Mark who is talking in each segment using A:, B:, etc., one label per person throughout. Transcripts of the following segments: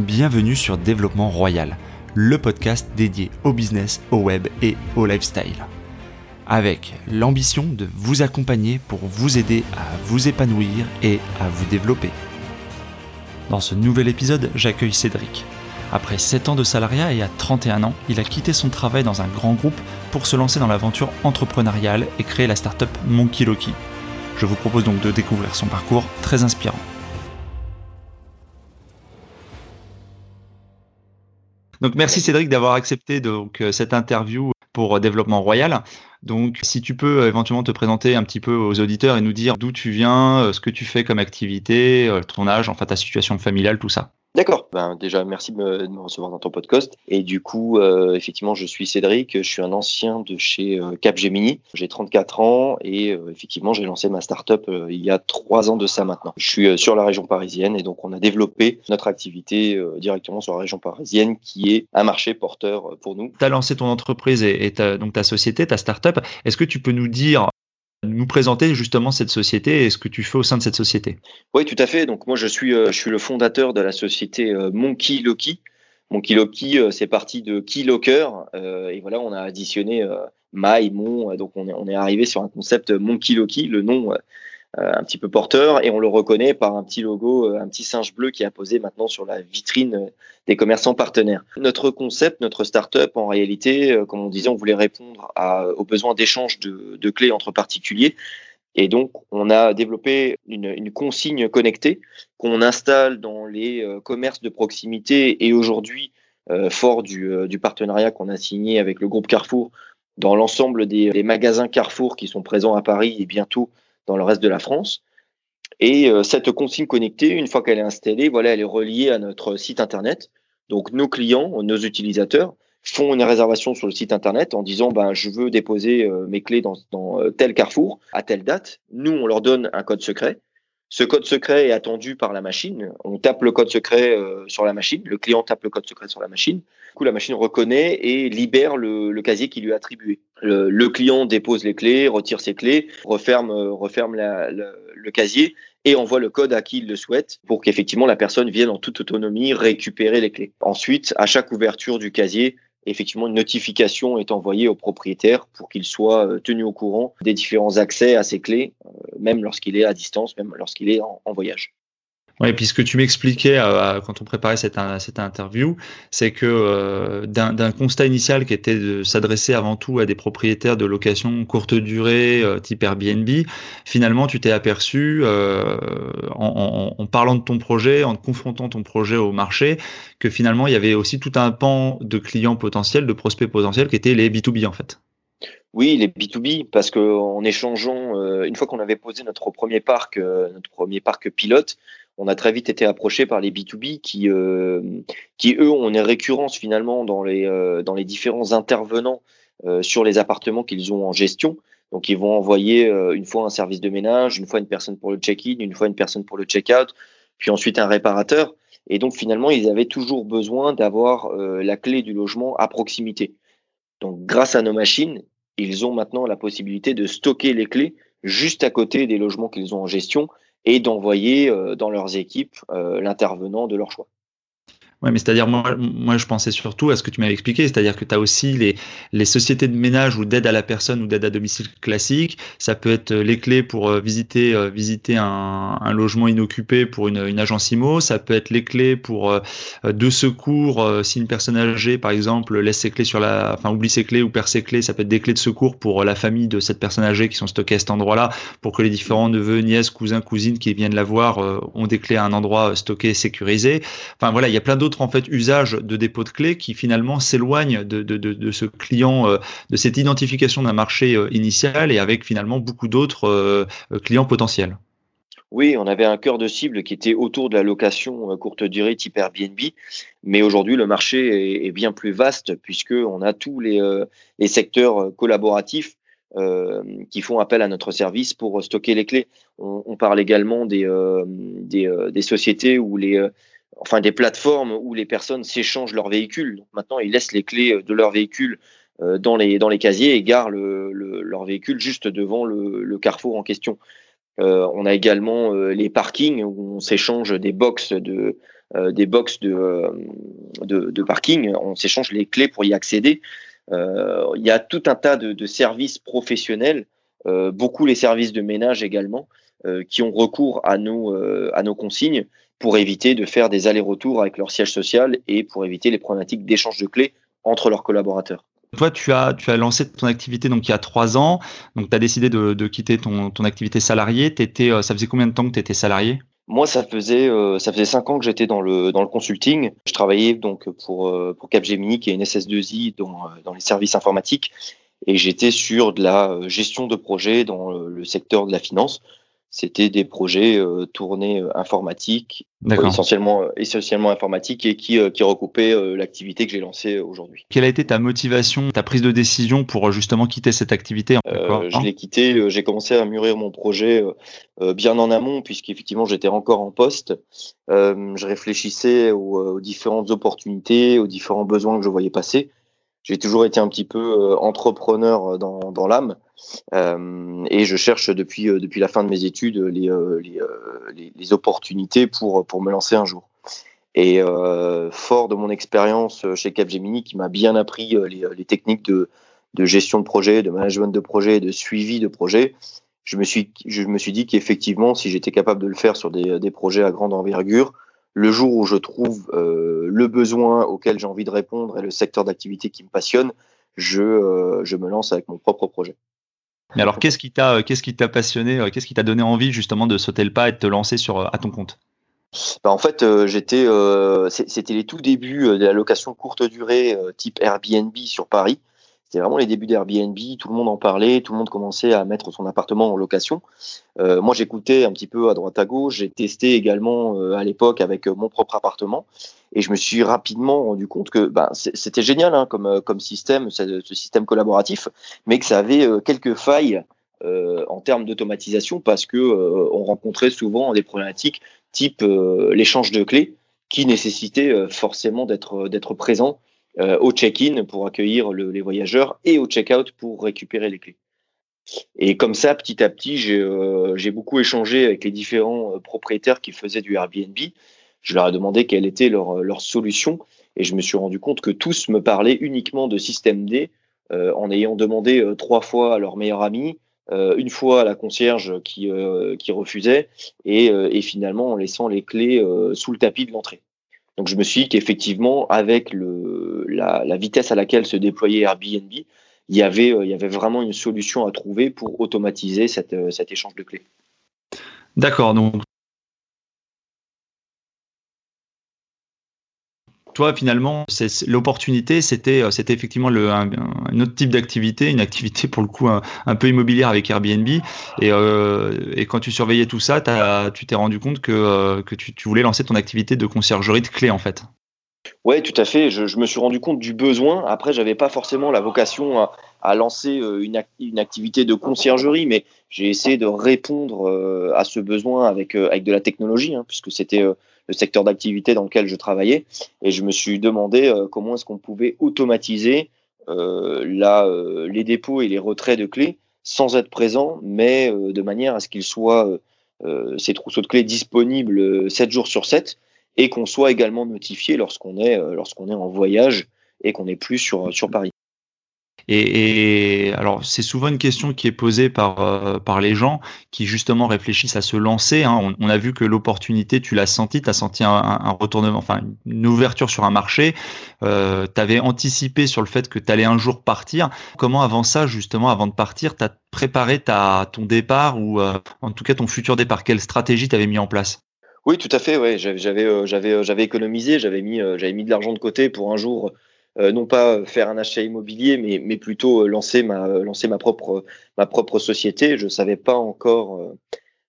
A: bienvenue sur Développement Royal, le podcast dédié au business, au web et au lifestyle. Avec l'ambition de vous accompagner pour vous aider à vous épanouir et à vous développer. Dans ce nouvel épisode, j'accueille Cédric. Après 7 ans de salariat et à 31 ans, il a quitté son travail dans un grand groupe pour se lancer dans l'aventure entrepreneuriale et créer la startup Monkey Loki. Je vous propose donc de découvrir son parcours très inspirant. Donc merci Cédric d'avoir accepté donc euh, cette interview pour euh, Développement Royal. Donc si tu peux euh, éventuellement te présenter un petit peu aux auditeurs et nous dire d'où tu viens, ce que tu fais comme activité, ton âge, enfin ta situation familiale, tout ça.
B: D'accord. Ben, déjà, merci de me, recevoir dans ton podcast. Et du coup, euh, effectivement, je suis Cédric. Je suis un ancien de chez euh, Capgemini. J'ai 34 ans et euh, effectivement, j'ai lancé ma startup il y a trois ans de ça maintenant. Je suis sur la région parisienne et donc on a développé notre activité directement sur la région parisienne qui est un marché porteur pour nous.
A: Tu as lancé ton entreprise et, donc ta société, ta startup. Est-ce que tu peux nous dire nous présenter justement cette société et ce que tu fais au sein de cette société.
B: Oui, tout à fait. Donc moi, je suis, euh, le fondateur de la société euh, Monkey Loki. Monkey Loki, euh, c'est parti de Key Locker. et voilà, on a additionné My, Mon. Donc on est, on est arrivé sur un concept Monkey Loki. Le nom un petit peu porteur et on le reconnaît par un petit logo, euh, un petit singe bleu qui est apposé maintenant sur la vitrine euh, des commerçants partenaires. Notre concept, notre startup, en réalité, comme on disait, on voulait répondre aux besoins d'échange de, clés entre particuliers. Et donc, on a développé une, consigne connectée qu'on installe dans les commerces de proximité et aujourd'hui, fort du, partenariat qu'on a signé avec le groupe Carrefour, dans l'ensemble des magasins Carrefour qui sont présents à Paris et bientôt dans le reste de la France. Et euh, cette consigne connectée, une fois qu'elle est installée, voilà, elle est reliée à notre site internet. Donc nos clients, nos utilisateurs font une réservation sur le site internet en disant ben je veux déposer euh, mes clés dans, euh, tel carrefour à telle date. Nous on leur donne un code secret. Ce code secret est attendu par la machine. On tape le code secret sur la machine. Le client tape le code secret sur la machine. Du coup, la machine reconnaît et libère le, casier qui lui est attribué. Le, client dépose les clés, retire ses clés, referme, referme le casier et envoie le code à qui il le souhaite pour qu'effectivement la personne vienne en toute autonomie récupérer les clés. Ensuite, à chaque ouverture du casier, effectivement une notification est envoyée au propriétaire pour qu'il soit euh, tenu au courant des différents accès à ses clés, euh, même lorsqu'il est à distance, même lorsqu'il est en voyage.
A: Oui, puis ce que tu m'expliquais euh, quand on préparait cette, interview, c'est que euh, d'un constat initial qui était de s'adresser avant tout à des propriétaires de location courte durée, euh, type Airbnb, finalement tu t'es aperçu, en, parlant de ton projet, en confrontant ton projet au marché, que finalement il y avait aussi tout un pan de clients potentiels, de prospects potentiels, qui étaient les B2B en fait.
B: Oui, les B2B, parce qu'en échangeant, une fois qu'on avait posé notre premier parc, notre premier parc pilote, on a très vite été approché par les B2B qui, euh, qui eux, ont une récurrence finalement dans les, euh, dans les différents intervenants euh, sur les appartements qu'ils ont en gestion. Donc, ils vont envoyer une fois un service de ménage, une fois une personne pour le check-in, une fois une personne pour le check-out, puis ensuite un réparateur. Et donc, finalement, ils avaient toujours besoin d'avoir la clé du logement à proximité. Donc, grâce à nos machines, ils ont maintenant la possibilité de stocker les clés juste à côté des logements qu'ils ont en gestion et d'envoyer euh, dans leurs équipes euh, l'intervenant de leur choix.
A: Oui, mais c'est-à-dire, moi, moi, je pensais surtout à ce que tu m'avais expliqué, c'est-à-dire que tu as aussi les, les sociétés de ménage ou d'aide à la personne ou d'aide à domicile classique. Ça peut être les clés pour euh, visiter, euh, visiter un, un, logement inoccupé pour une, une, agence IMO. Ça peut être les clés pour euh, de secours. si une personne âgée, par exemple, laisse ses clés sur la, enfin, oublie ses clés ou perd ses clés, ça peut être des clés de secours pour la famille de cette personne âgée qui sont stockées à cet endroit-là pour que les différents neveux, nièces, cousins, cousines qui viennent la voir ont des clés à un endroit stocké, sécurisé. Enfin, voilà, il y a plein d'autres en fait usage de dépôt de clés qui finalement s'éloigne de, ce client, euh, de cette identification d'un marché euh, initial et avec finalement beaucoup d'autres euh, clients potentiels.
B: Oui, on avait un cœur de cible qui était autour de la location courte durée type Airbnb, mais aujourd'hui le marché est, bien plus vaste puisque on a tous les, secteurs collaboratifs qui font appel à notre service pour stocker les clés. On, parle également des, des, des, sociétés où les, enfin des plateformes où les personnes s'échangent leurs véhicules. maintenant, ils laissent les clés de leur véhicule euh, dans les, dans les casiers et garent le, leur véhicule juste devant le, carrefour en question. Euh, on a également euh, les parkings où on s'échange des box de, des de, de, parking, on s'échange les clés pour y accéder. il y a tout un tas de, services professionnels, beaucoup les services de ménage également, qui ont recours à nos, à nos consignes pour éviter de faire des allers-retours avec leur siège social et pour éviter les problématiques d'échange de clés entre leurs collaborateurs.
A: Toi, tu as, tu as lancé ton activité donc il y a trois ans. Donc, tu as décidé de, de quitter ton, ton, activité salariée. Étais, euh, ça faisait combien de temps que tu étais salarié?
B: Moi, ça faisait, euh, ça faisait cinq ans que j'étais dans le, dans le consulting. Je travaillais donc pour, euh, pour Capgemini, qui est une SS2I dans, dans les services informatiques. Et j'étais sur de la gestion de projets dans le secteur de la finance c'était des projets euh, tournés euh, informatiques, essentiellement, euh, essentiellement informatiques et qui, qui recoupaient l'activité que j'ai lancée aujourd'hui.
A: Quelle a été ta motivation, ta prise de décision pour justement quitter cette activité
B: Je l'ai quitté, j'ai commencé à mûrir mon projet bien en amont puisqu'effectivement j'étais encore en poste. je réfléchissais aux, différentes opportunités, aux différents besoins que je voyais passer. J'ai toujours été un petit peu entrepreneur dans, dans l'âme. Euh, et je cherche depuis, euh, depuis la fin de mes études les, euh, les, opportunités pour, pour me lancer un jour. Et fort de mon expérience chez Capgemini, qui m'a bien appris les, les, techniques de, de gestion de projet, de management de projet, de suivi de projet, je me suis, je me suis dit qu'effectivement, si j'étais capable de le faire sur des, des, projets à grande envergure, le jour où je trouve le besoin auquel j'ai envie de répondre et le secteur d'activité qui me passionne, je, je me lance avec mon propre projet.
A: Mais alors, qu'est-ce qui t'a, qu'est-ce qui t'a passionné, euh, qu'est-ce qui t'a donné envie justement de sauter le pas et de te lancer sur euh, à ton compte?
B: Bah en fait, euh, j'étais, c'était les tout débuts de la location courte durée type Airbnb sur Paris. C'était vraiment les débuts d'Airbnb, tout le monde en parlait, tout le monde commençait à mettre son appartement en location. Euh, moi, j'écoutais un petit peu à droite à gauche, j'ai testé également euh, à l'époque avec euh, mon propre appartement, et je me suis rapidement rendu compte que ben, c'était génial hein, comme, système, ce, système collaboratif, mais que ça avait quelques failles en termes d'automatisation parce que on rencontrait souvent des problématiques type l'échange de clés qui nécessitait forcément d'être présent euh, au check-in pour accueillir les voyageurs et au check-out pour récupérer les clés. Et comme ça, petit à petit, j'ai euh, beaucoup échangé avec les différents euh, propriétaires qui faisaient du Airbnb. Je leur ai demandé quelle était leur, leur solution et je me suis rendu compte que tous me parlaient uniquement de système D en ayant demandé trois fois à leur meilleur ami, une fois à la concierge qui, qui refusait et, et, finalement en laissant les clés sous le tapis de l'entrée. Donc je me suis dit qu'effectivement, avec la, vitesse à laquelle se déployait Airbnb, il y avait, euh, il y avait vraiment une solution à trouver pour automatiser euh, cet échange de clés.
A: D'accord, toi, finalement, l'opportunité, c'était, euh, c'était effectivement le, un, autre type d'activité, une activité pour le coup un, peu immobilière avec Airbnb. Et, euh, et, quand tu surveillais tout ça, tu t'es rendu compte que, euh, tu, voulais lancer ton activité de conciergerie de clés, en fait.
B: Oui, tout à fait. Je, me suis rendu compte du besoin. Après, j'avais pas forcément la vocation à, lancer une, une, activité de conciergerie, mais j'ai essayé de répondre à ce besoin avec, avec de la technologie, hein, puisque c'était le secteur d'activité dans lequel je travaillais. Et je me suis demandé euh, comment est-ce qu'on pouvait automatiser euh, euh, les dépôts et les retraits de clés sans être présent, mais de manière à ce qu'ils soient, ces trousseaux de clés, disponibles 7 jours sur 7 et qu'on soit également notifié lorsqu'on est, en voyage et qu'on n'est plus sur Paris.
A: Et, alors, c'est souvent une question qui est posée par, euh, par les gens qui justement réfléchissent à se lancer. Hein. On, a vu que l'opportunité, tu l'as senti, tu as senti un, retournement, enfin une ouverture sur un marché. Euh, tu avais anticipé sur le fait que tu allais un jour partir. Comment avant ça, justement, avant de partir, tu as préparé ton départ ou euh, en tout cas ton futur départ? Quelle stratégie tu avais mis en place?
B: Oui, tout à fait. Ouais. J'avais, j'avais, j'avais économisé, j'avais mis, j'avais mis de l'argent de côté pour un jour euh, non pas faire un achat immobilier, mais, mais plutôt euh, lancer ma, lancer ma propre, ma propre société. Je ne savais pas encore euh,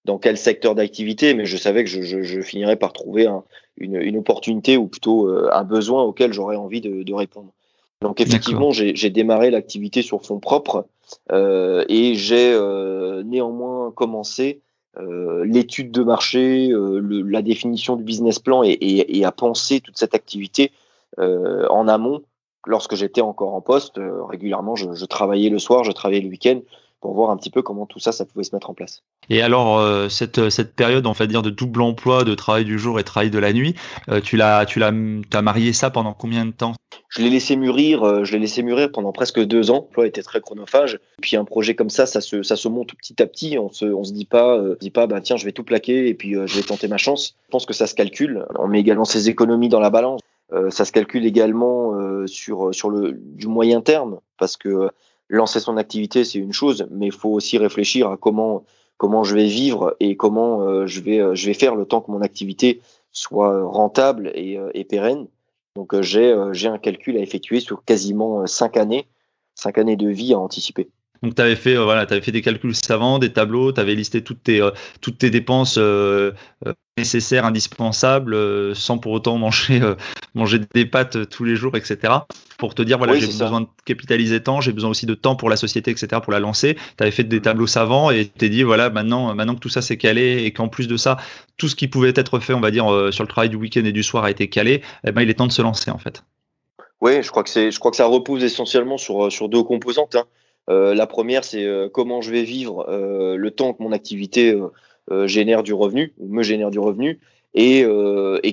B: dans quel secteur d'activité, mais je savais que je, je, je finirais par trouver un, une, une, opportunité ou plutôt un besoin auquel j'aurais envie de, de, répondre. Donc effectivement, j'ai démarré l'activité sur fonds propres euh, et j'ai euh, néanmoins commencé euh, l'étude de marché, le, la définition du business plan et, et, et, à penser toute cette activité en amont lorsque j'étais encore en poste, euh, régulièrement, je, travaillais le soir, je travaillais le week-end pour voir un petit peu comment tout ça, ça pouvait se mettre en place.
A: Et alors, euh, cette, cette période, on va dire, de double emploi, de travail du jour et travail de la nuit, euh, tu l'as, tu l'as, as marié ça pendant combien de temps?
B: Je l'ai laissé mûrir, euh, je l'ai laissé mûrir pendant presque deux ans. L'emploi était très chronophage. Puis un projet comme ça, ça se, ça se monte petit à petit. On se, on se dit pas, dit pas, bah tiens, je vais tout plaquer et puis je vais tenter ma chance. Je pense que ça se calcule. On met également ses économies dans la balance. Ça se calcule également sur, sur le du moyen terme parce que lancer son activité, c'est une chose, mais il faut aussi réfléchir à comment, comment je vais vivre et comment euh, je, vais, euh, je vais faire le temps que mon activité soit rentable et, euh, et pérenne. Donc j'ai un calcul à effectuer sur quasiment cinq années, cinq années de vie à anticiper.
A: Donc, tu avais fait, euh, voilà, avais fait des calculs savants, des tableaux, tu avais listé toutes tes, euh, toutes tes dépenses euh, nécessaires, indispensables, sans pour autant manger, manger des pâtes tous les jours, etc. Pour te dire, voilà, j'ai besoin de capitaliser tant, j'ai besoin aussi de temps pour la société, etc., pour la lancer. Tu avais fait des tableaux savants et tu t'es dit, voilà, maintenant, maintenant que tout ça s'est calé et qu'en plus de ça, tout ce qui pouvait être fait, on va dire, sur le travail du week-end et du soir a été calé, eh ben, il est temps de se lancer, en fait.
B: Oui, je crois que c'est, je crois que ça repose essentiellement sur, sur deux composantes. Hein. Euh, la première, c'est euh, comment je vais vivre euh, le temps que mon activité génère du revenu, ou me génère du revenu, et,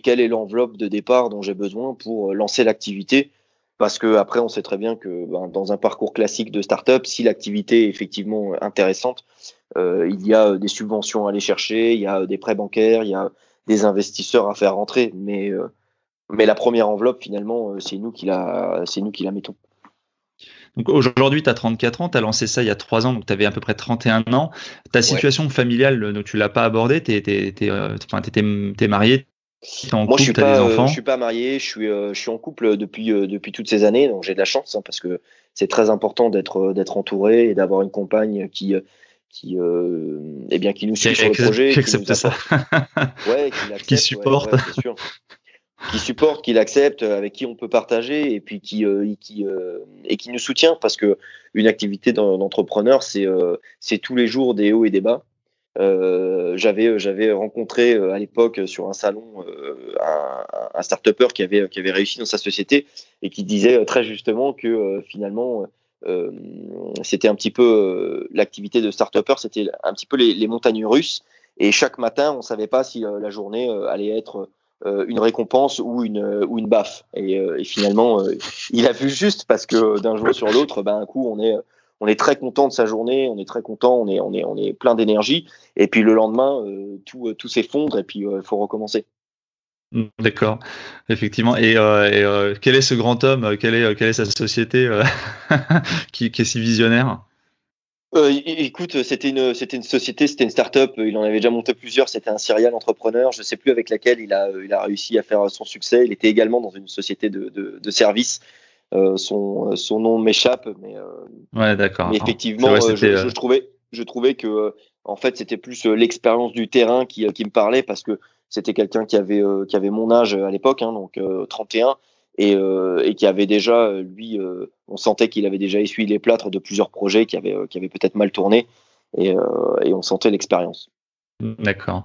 B: quelle est l'enveloppe de départ dont j'ai besoin pour lancer l'activité. Parce que après, on sait très bien que ben, dans un parcours classique de start-up, si l'activité est effectivement intéressante, il y a des subventions à aller chercher, il y a des prêts bancaires, il y a des investisseurs à faire rentrer. Mais, la première enveloppe, finalement, c'est nous qui la mettons.
A: Donc aujourd'hui, tu as 34 ans, tu as lancé ça il y a 3 ans, donc tu avais à peu près 31 ans. Ta situation familiale, donc tu l'as pas abordée, tu es, es, marié,
B: en Moi, je suis pas, euh, je suis pas marié, je suis, euh, je suis en couple depuis, euh, depuis toutes ces années, donc j'ai de la chance hein, parce que c'est très important d'être, d'être entouré et d'avoir une compagne qui, qui, eh bien, qui nous suit sur le projet,
A: qui, accepte ça,
B: ouais,
A: qui, supporte
B: qui supporte, qui l'accepte, avec qui on peut partager et puis qui, euh, qui euh, et qui nous soutient parce que une activité d'entrepreneur c'est euh, c'est tous les jours des hauts et des bas. j'avais j'avais rencontré à l'époque sur un salon un, un start-upper qui avait qui avait réussi dans sa société et qui disait très justement que finalement c'était un petit peu l'activité de start-upper, c'était un petit peu les, les, montagnes russes et chaque matin on savait pas si la journée allait être euh, une récompense ou une, euh, ou une baffe. Et, euh, finalement, il a vu juste parce que d'un jour sur l'autre, ben, un coup, on est, on est très content de sa journée, on est très content, on est, on est, on est plein d'énergie. Et puis le lendemain, tout, tout s'effondre et puis il faut recommencer.
A: D'accord, effectivement. Et, quel est ce grand homme? Quelle est, quelle est sa société qui, est si visionnaire?
B: Euh, écoute, c'était une, c'était une société, c'était une start-up. Il en avait déjà monté plusieurs. C'était un serial entrepreneur. Je ne sais plus avec laquelle il a, il a réussi à faire son succès. Il était également dans une société de, de, de services. Euh, son, son nom m'échappe, mais, euh,
A: ouais, d'accord.
B: effectivement, euh, je, je, trouvais, je trouvais que en fait, c'était plus l'expérience du terrain qui, qui me parlait parce que c'était quelqu'un qui avait, qui avait mon âge à l'époque, hein, donc 31, et, euh, et qui avait déjà, lui, euh, on sentait qu'il avait déjà essuyé les plâtres de plusieurs projets qui avaient, qui avaient peut-être mal tourné, et, euh, et on sentait l'expérience.
A: D'accord.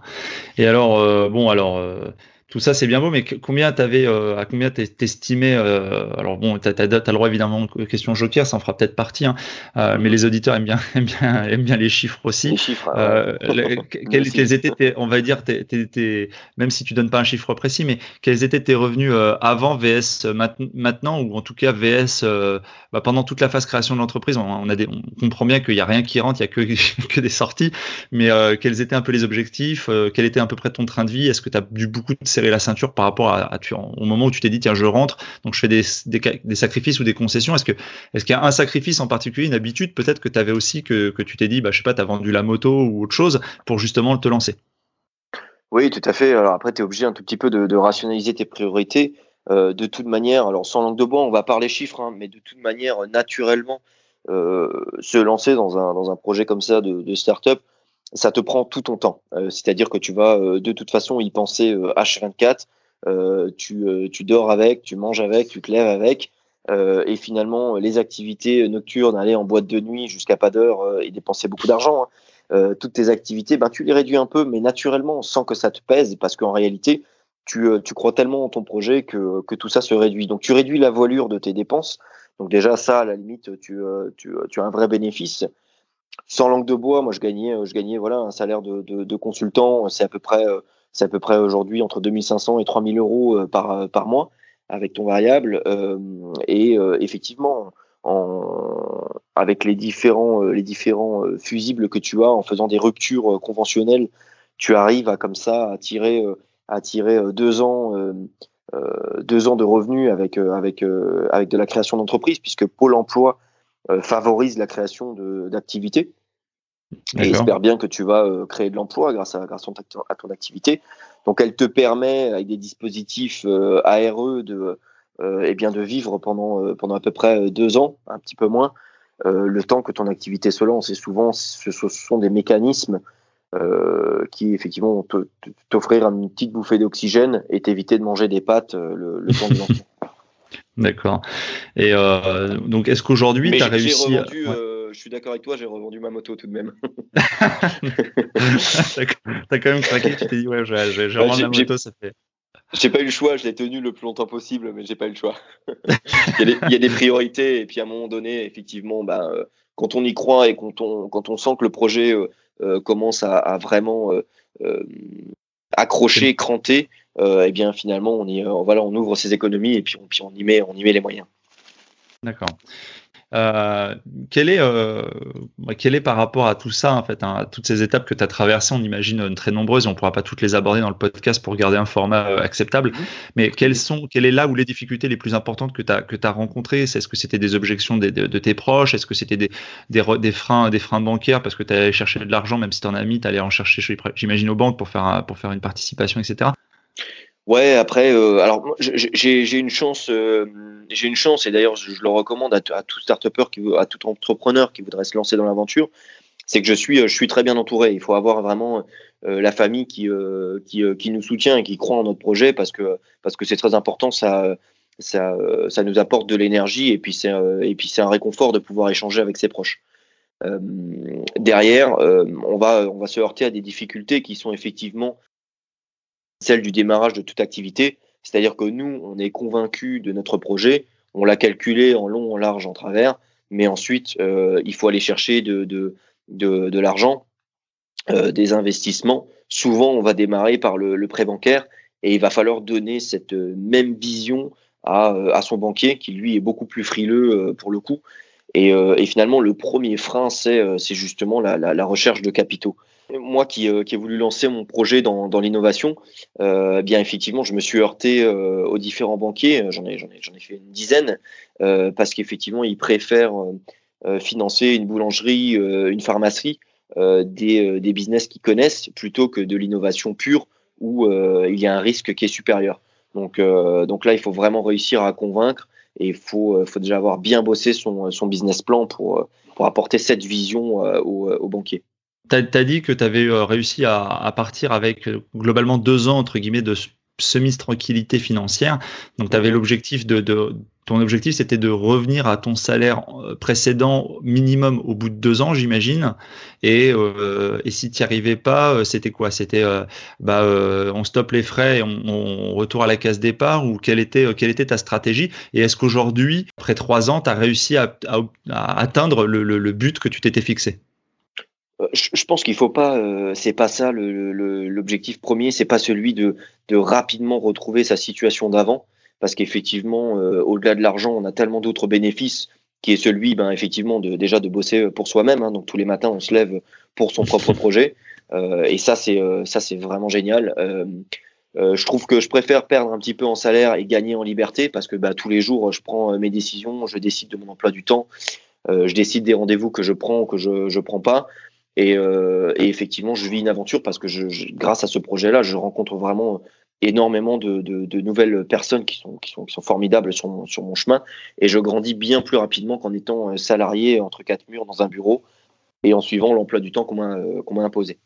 A: Et alors, bon, alors, tout ça, c'est bien beau, mais combien t'avais, euh, à combien t'estimais euh, Alors bon, t'as as, le droit évidemment aux questions joker, ça en fera peut-être partie, hein, euh, mais les auditeurs aiment bien, aiment bien, aiment bien les chiffres aussi.
B: Les chiffres. Euh,
A: quels, étaient, tes, on va dire, même si tu donnes pas un chiffre précis, mais quels étaient tes revenus euh, avant VS maintenant, ou en tout cas VS bah, pendant toute la phase création de l'entreprise on, a des, on comprend bien qu'il n'y a rien qui rentre, il y a que, que des sorties, mais quels étaient un peu les objectifs Quel était à peu près ton train de vie Est-ce que tu as dû beaucoup de la ceinture par rapport à, au moment où tu t'es dit tiens je rentre donc je fais des, sacrifices ou des concessions. Est-ce que est-ce qu'il y a un sacrifice en particulier une habitude peut-être que tu avais aussi que, que, tu t'es dit bah je sais pas tu as vendu la moto ou autre chose pour justement te lancer?
B: Oui tout à fait. Alors après tu es obligé un tout petit peu de, rationaliser tes priorités. Euh, de toute manière alors sans langue de bois on va parler chiffres hein, mais de toute manière naturellement euh, se lancer dans un, dans un projet comme ça de, de start-up ça te prend tout ton temps. Euh, c'est-à-dire que tu vas euh, de toute façon y penser H24, euh, tu, tu, dors avec, tu manges avec, tu te lèves avec. et finalement, les activités nocturnes, aller en boîte de nuit jusqu'à pas d'heure et dépenser beaucoup d'argent, hein, toutes tes activités, ben, tu les réduis un peu, mais naturellement, sans que ça te pèse, parce qu'en réalité, tu, tu, crois tellement en ton projet que, que, tout ça se réduit. Donc, tu réduis la voilure de tes dépenses. Donc, déjà, ça, à la limite, tu, tu as un vrai bénéfice. Sans langue de bois, moi je gagnais, je gagnais voilà un salaire de, consultant, c'est à peu près, c'est à peu près aujourd'hui entre 2500 et 3000 euros par, par mois avec ton variable. et effectivement, en, avec les différents, les différents fusibles que tu as, en faisant des ruptures conventionnelles, tu arrives à comme ça à tirer, à tirer deux ans euh, deux ans de revenus avec, euh, avec, euh, avec de la création d'entreprise, puisque Pôle emploi favorise la création d'activités. Et espère bien que tu vas créer de l'emploi grâce, à, grâce à ton activité. Donc, elle te permet, avec des dispositifs ARE, de, eh bien, de vivre pendant, pendant à peu près deux ans, un petit peu moins, le temps que ton activité se lance. Et souvent, ce sont des mécanismes euh, qui effectivement vont t'offrir une petite bouffée d'oxygène et t'éviter de manger des pâtes euh, le, temps du lancement.
A: D'accord. Et euh, donc, est-ce qu'aujourd'hui, tu as réussi
B: à... Je suis d'accord avec toi, j'ai revendu ma moto tout de même.
A: T'as quand même craqué, tu t'es dit, ouais, j'ai revendu ma moto, ça fait.
B: J'ai pas eu le choix, je l'ai tenu le plus longtemps possible, mais j'ai pas eu le choix. il, y a des, priorités, et puis à un moment donné, effectivement, bah, quand on y croit et quand on, quand on sent que le projet euh, commence à, vraiment euh, euh, accrocher, cranter, et eh bien finalement on, y, voilà, on ouvre ses économies et puis on, puis on, y, met, on y met les moyens.
A: D'accord. Euh, quel, est, euh, quel est par rapport à tout ça, en fait, hein, à toutes ces étapes que tu as traversées, on imagine euh, très nombreuses, et on ne pourra pas toutes les aborder dans le podcast pour garder un format acceptable, mhm. mais quelles sont, quelle est là où les difficultés les plus importantes que tu as, que as rencontrées? Est-ce que c'était des objections de, tes proches? Est-ce que c'était des, des, freins, des freins bancaires parce que tu allais chercher de l'argent, même si tu en as mis, tu allais en chercher, j'imagine, aux banques pour faire, pour faire une participation, etc.
B: Ouais, après, alors j'ai une chance j'ai une chance, et d'ailleurs je, le recommande à, tout start qui, à tout entrepreneur qui voudrait se lancer dans l'aventure, c'est que je suis, je suis très bien entouré. Il faut avoir vraiment euh, la famille qui, euh, qui, euh, qui, nous soutient et qui croit en notre projet parce que parce que c'est très important. Ça, ça, ça nous apporte de l'énergie et puis c'est et un réconfort de pouvoir échanger avec ses proches. derrière, on va on va se heurter à des difficultés qui sont effectivement celles du démarrage de toute activité. C'est-à-dire que nous, on est convaincus de notre projet, on l'a calculé en long, en large, en travers, mais ensuite, euh, il faut aller chercher de, l'argent, euh, des investissements. Souvent, on va démarrer par le, prêt bancaire et il va falloir donner cette même vision à, son banquier, qui lui est beaucoup plus frileux euh, pour le coup. Et, finalement, le premier frein, c'est justement la, recherche de capitaux moi qui, euh, qui, ai voulu lancer mon projet dans, dans l'innovation, euh, eh bien effectivement, je me suis heurté euh, aux différents banquiers. J'en ai, ai, ai fait une dizaine parce qu'effectivement, ils préfèrent financer une boulangerie, une pharmacie, des, des, business qu'ils connaissent plutôt que de l'innovation pure où il y a un risque qui est supérieur. Donc, donc là, il faut vraiment réussir à convaincre et il faut, faut déjà avoir bien bossé son, son business plan pour, pour apporter cette vision aux, aux banquiers.
A: Tu as, dit que tu avais euh, réussi à, partir avec euh, globalement deux ans entre guillemets de semi-tranquillité financière. Donc tu avais l'objectif de, ton objectif c'était de revenir à ton salaire euh, précédent minimum au bout de deux ans, j'imagine. Et, si tu n'y arrivais pas, c'était quoi? C'était bah, on stoppe les frais et on, retourne à la case départ ou quelle était, quelle était ta stratégie? Et est-ce qu'aujourd'hui, après trois ans, tu as réussi à, atteindre le but que tu t'étais fixé?
B: euh, je, pense qu'il faut pas, euh, c'est pas ça l'objectif premier, c'est pas celui de, de, rapidement retrouver sa situation d'avant, parce qu'effectivement, euh, au-delà de l'argent, on a tellement d'autres bénéfices qui est celui, ben, effectivement, de, déjà de bosser pour soi-même. Hein. donc tous les matins, on se lève pour son propre projet, et ça, c'est ça, c'est vraiment génial. je trouve que je préfère perdre un petit peu en salaire et gagner en liberté, parce que bah, tous les jours, je prends mes décisions, je décide de mon emploi du temps, je décide des rendez-vous que je prends ou que je ne prends pas. Euh, et, effectivement, je vis une aventure parce que je, grâce à ce projet-là, je rencontre vraiment énormément de, nouvelles personnes qui sont, formidables sur sur mon chemin. Et je grandis bien plus rapidement qu'en étant euh, salarié entre quatre murs dans un bureau et en suivant l'emploi du temps qu'on m'a euh, imposé.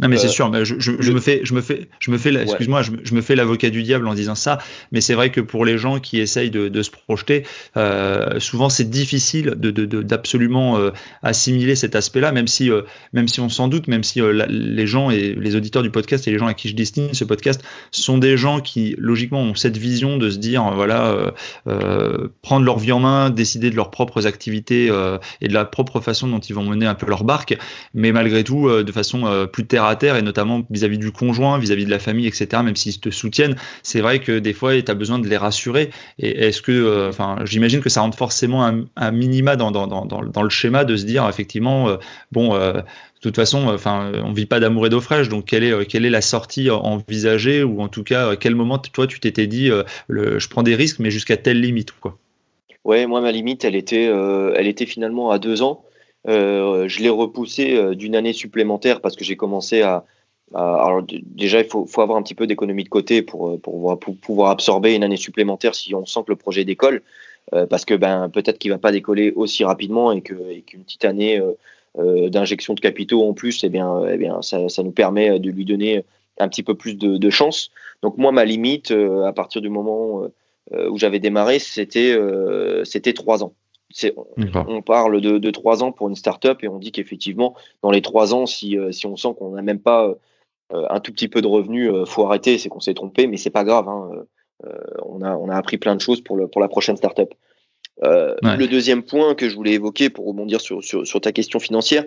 A: Non mais c'est euh, sûr, mais je, je, me fais, je me fais, je me fais, excuse-moi, je, je, me fais l'avocat du diable en disant ça, mais c'est vrai que pour les gens qui essayent de, de se projeter, euh, souvent c'est difficile de, d'absolument euh, assimiler cet aspect-là, même si, même si on s'en doute, même si les gens et les auditeurs du podcast et les gens à qui je destine ce podcast sont des gens qui logiquement ont cette vision de se dire, voilà, prendre leur vie en main, décider de leurs propres activités et de la propre façon dont ils vont mener un peu leur barque, mais malgré tout de façon plus terre à terre et notamment vis-à-vis du conjoint, vis-à-vis de la famille, etc. Même s'ils te soutiennent, c'est vrai que des fois, tu as besoin de les rassurer. Et est-ce que, euh, enfin, j'imagine que ça rentre forcément un, minima dans, le schéma de se dire effectivement, euh, bon. Euh, de toute façon, enfin, on vit pas d'amour et d'eau fraîche, donc quelle est, quelle est la sortie envisagée ou en tout cas, quel moment toi tu t'étais dit, je prends des risques, mais jusqu'à telle limite quoi?
B: Ouais, moi ma limite, elle était, elle était finalement à deux ans. Euh, je l'ai repoussé euh, d'une année supplémentaire parce que j'ai commencé à, alors déjà, il faut, faut, avoir un petit peu d'économie de côté pour, euh, pour, pouvoir absorber une année supplémentaire si on sent que le projet décolle, parce que ben, peut-être qu'il va pas décoller aussi rapidement et qu'une petite année d'injection de capitaux en plus, eh bien, eh bien, ça, ça, nous permet de lui donner un petit peu plus de, de chance. Donc moi, ma limite, à partir du moment où j'avais démarré, c'était trois ans on, parle de, trois ans pour une start-up et on dit qu'effectivement, dans les trois ans, si, euh, si on sent qu'on n'a même pas euh, un tout petit peu de revenus, euh, faut arrêter, c'est qu'on s'est trompé, mais c'est pas grave. Hein, on, a, on a appris plein de choses pour, le, pour la prochaine start-up. Le deuxième point que je voulais évoquer pour rebondir sur, sur, ta question financière,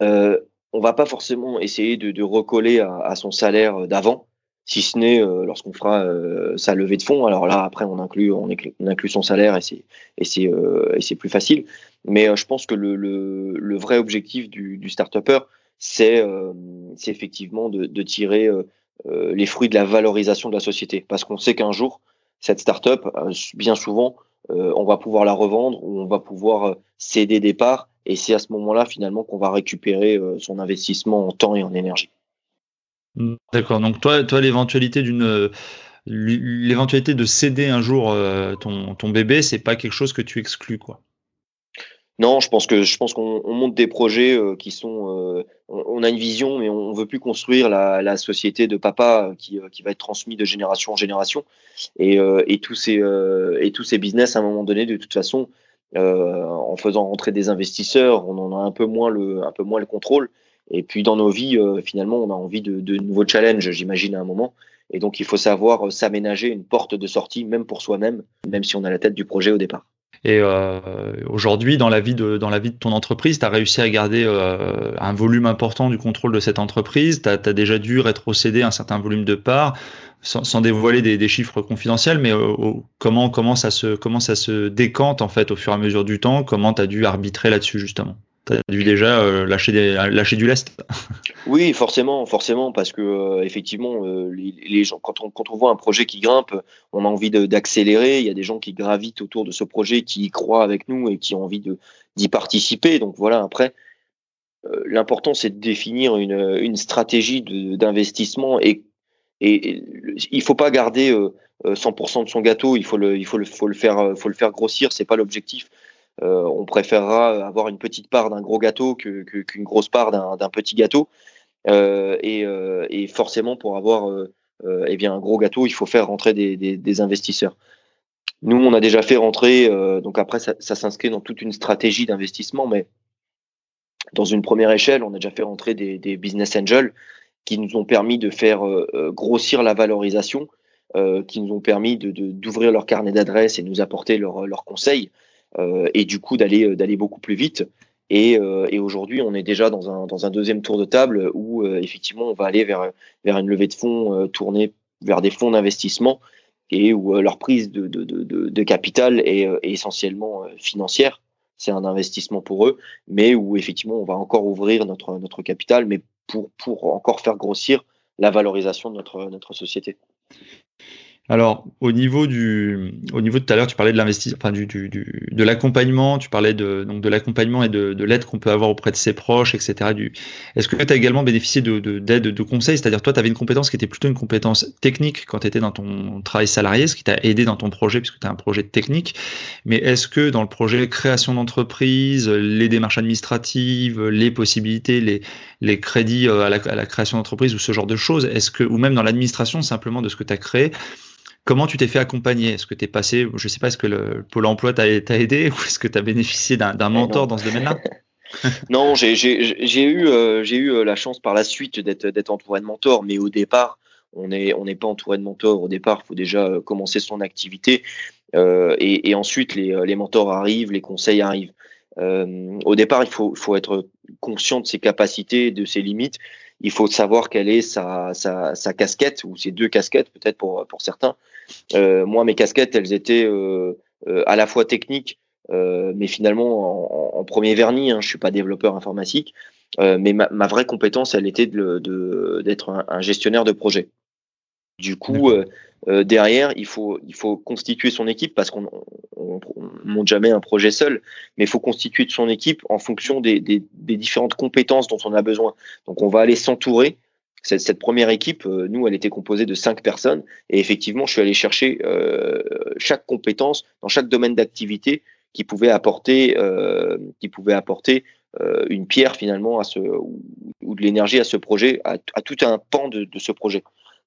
B: on va pas forcément essayer de, recoller à son salaire d'avant si ce n'est euh, lorsqu'on fera euh, sa levée de fonds. Alors là, après, on inclut, on inclut, son salaire et c'est et c'est euh, et c'est plus facile. Mais je pense que le, le, le vrai objectif du, du start-upper, c'est c'est effectivement de, de tirer les fruits de la valorisation de la société, parce qu'on sait qu'un jour, cette start-up, bien souvent, on va pouvoir la revendre ou on va pouvoir céder des parts, et c'est à ce moment-là finalement qu'on va récupérer son investissement en temps et en énergie.
A: D'accord. Donc toi, l'éventualité d'une l'éventualité de céder un jour euh, ton, bébé, c'est pas quelque chose que tu exclus, quoi?
B: Non, je pense que je pense qu'on monte des projets euh, qui sont. Euh, on, a une vision, mais on, veut plus construire la, société de papa qui, va être transmise de génération en génération. Et, et tous ces et tous ces business à un moment donné, de toute façon, en faisant rentrer des investisseurs, on en a un peu moins le un peu moins le contrôle. Et puis dans nos vies, euh, finalement, on a envie de, nouveaux challenges, j'imagine, à un moment. Et donc, il faut savoir euh, s'aménager une porte de sortie, même pour soi-même, même si on a la tête du projet au départ.
A: Et euh, aujourd'hui, dans la vie de dans la vie de ton entreprise, tu as réussi à garder un volume important du contrôle de cette entreprise. Tu as, déjà dû rétrocéder un certain volume de parts, sans, dévoiler des, chiffres confidentiels, mais comment comment ça se comment ça se décante en fait au fur et à mesure du temps? Comment tu as dû arbitrer là-dessus justement? Tu as dû déjà euh, lâcher, du lest.
B: oui, forcément, forcément, parce que euh, effectivement, euh, les, gens, quand on, voit un projet qui grimpe, on a envie d'accélérer. Il y a des gens qui gravitent autour de ce projet, qui y croient avec nous et qui ont envie d'y participer. Donc voilà, après, l'important c'est de définir une, stratégie d'investissement et, et, il faut pas garder 100% de son gâteau. Il faut le faire, faut le faire grossir. C'est pas l'objectif. Euh, on préférera avoir une petite part d'un gros gâteau qu'une grosse part d'un petit gâteau. Euh, euh, et, forcément, pour avoir eh un gros gâteau, il faut faire rentrer des, investisseurs. Nous, on a déjà fait rentrer, donc après, ça, s'inscrit dans toute une stratégie d'investissement, mais dans une première échelle, on a déjà fait rentrer des, business angels qui nous ont permis de faire grossir la valorisation, qui nous ont permis d'ouvrir leur carnet d'adresses et nous apporter leurs conseils. Euh, et du coup d'aller euh, d'aller beaucoup plus vite. Et, euh, et aujourd'hui, on est déjà dans un, dans un deuxième tour de table où effectivement, on va aller vers, vers une levée de fonds tournée vers des fonds d'investissement et où leur prise de, de, de, capital est, essentiellement financière. C'est un investissement pour eux, mais où effectivement, on va encore ouvrir notre, notre capital, mais pour, pour encore faire grossir la valorisation de notre, notre société.
A: Alors, au niveau du, au niveau de tout à l'heure, tu parlais de l'investissement, enfin du, du, du, de l'accompagnement, tu parlais de, donc de l'accompagnement et de, de l'aide qu'on peut avoir auprès de ses proches, etc. Est-ce que tu as également bénéficié de, d'aide, de, de, conseils? C'est-à-dire, toi, tu avais une compétence qui était plutôt une compétence technique quand tu étais dans ton travail salarié, ce qui t'a aidé dans ton projet, puisque tu as un projet technique. Mais est-ce que dans le projet création d'entreprise, les démarches administratives, les possibilités, les, les crédits euh, à la, à la création d'entreprise ou ce genre de choses, est-ce que, ou même dans l'administration simplement de ce que tu as créé, Comment tu t'es fait accompagner? Est-ce que tu es passé, je ne sais pas, est-ce que le Pôle emploi t'a aidé ou est-ce que tu as bénéficié d'un mentor dans ce domaine-là?
B: Non, j'ai eu, euh, eu euh, la chance par la suite d'être entouré de mentors, mais au départ, on n'est on pas entouré de mentors. Au départ, il faut déjà euh, commencer son activité et, et, ensuite les, les, mentors arrivent, les conseils arrivent. au départ, il faut, faut être conscient de ses capacités, de ses limites il faut savoir quelle est sa, sa, casquette ou ses deux casquettes peut-être pour, pour certains. Euh, moi, mes casquettes, elles étaient euh, euh, à la fois techniques, mais finalement en, premier vernis. Hein, je suis pas développeur informatique, mais ma, ma, vraie compétence, elle était d'être de, un, un, gestionnaire de projet. Du coup, euh, derrière, il faut, il faut constituer son équipe parce qu'on ne monte jamais un projet seul, mais il faut constituer son équipe en fonction des, des, des, différentes compétences dont on a besoin. Donc, on va aller s'entourer. Cette, cette, première équipe, euh, nous, elle était composée de cinq personnes, et effectivement, je suis allé chercher euh, chaque compétence dans chaque domaine d'activité qui pouvait apporter, euh, qui pouvait apporter euh, une pierre finalement à ce ou, ou de l'énergie à ce projet, à, à, tout un pan de, de ce projet.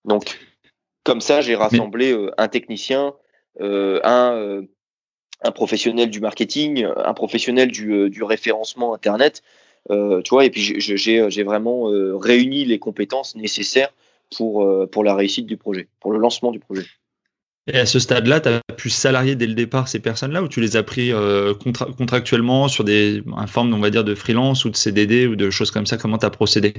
B: Donc, comme ça, j'ai rassemblé euh, un technicien, euh, un, euh, un professionnel du marketing, un professionnel du, du référencement Internet, tu vois, et puis j'ai vraiment réuni les compétences nécessaires pour, pour la réussite du projet, pour le lancement du projet.
A: Et à ce stade-là, tu as pu salarier dès le départ ces personnes-là ou tu les as pris contra contractuellement sur des une forme, on va dire, de freelance ou de CDD ou de choses comme ça? Comment tu as procédé?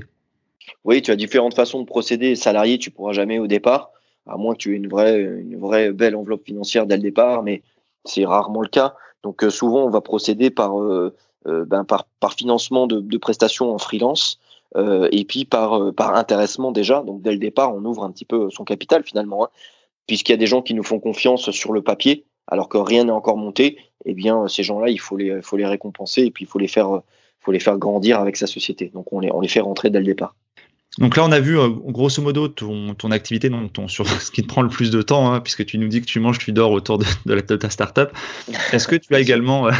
B: Oui, tu as différentes façons de procéder. Salarié, tu pourras jamais au départ à moins que tu aies une vraie, une vraie belle enveloppe financière dès le départ, mais c'est rarement le cas. Donc euh, souvent, on va procéder par, euh, euh, ben, par, par, financement de, prestations en freelance et puis par, par intéressement déjà. Donc dès le départ, on ouvre un petit peu son capital finalement, hein, puisqu'il y a des gens qui nous font confiance sur le papier, alors que rien n'est encore monté. Eh bien, ces gens-là, il faut les, faut les récompenser et puis il faut les faire, faut les faire grandir avec sa société. Donc on les, on les fait rentrer dès le départ.
A: Donc là, on a vu euh, grosso modo ton, ton activité, donc ton, sur ce qui te prend le plus de temps, hein, puisque tu nous dis que tu manges, tu dors autour de, de, la, de ta startup. Est-ce que tu as également, euh,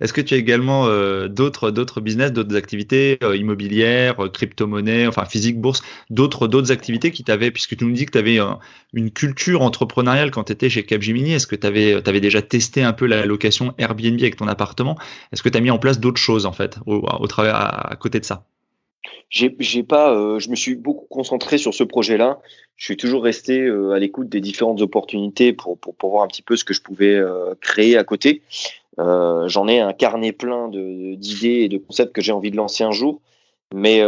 A: est-ce que tu as également euh, d'autres d'autres business, d'autres activités euh, immobilières, euh, crypto-monnaie, enfin physique, bourse, d'autres d'autres activités qui t'avaient, puisque tu nous dis que tu avais une culture entrepreneuriale quand tu étais chez Capgemini. Est-ce que tu avais, avais déjà testé un peu la location Airbnb avec ton appartement? Est-ce que tu as mis en place d'autres choses en fait au, au à côté de ça?
B: J'ai pas, euh, je me suis beaucoup concentré sur ce projet-là. Je suis toujours resté euh, à l'écoute des différentes opportunités pour, pour, voir un petit peu ce que je pouvais euh, créer à côté. J'en ai un carnet plein d'idées et de concepts que j'ai envie de lancer un jour. Mais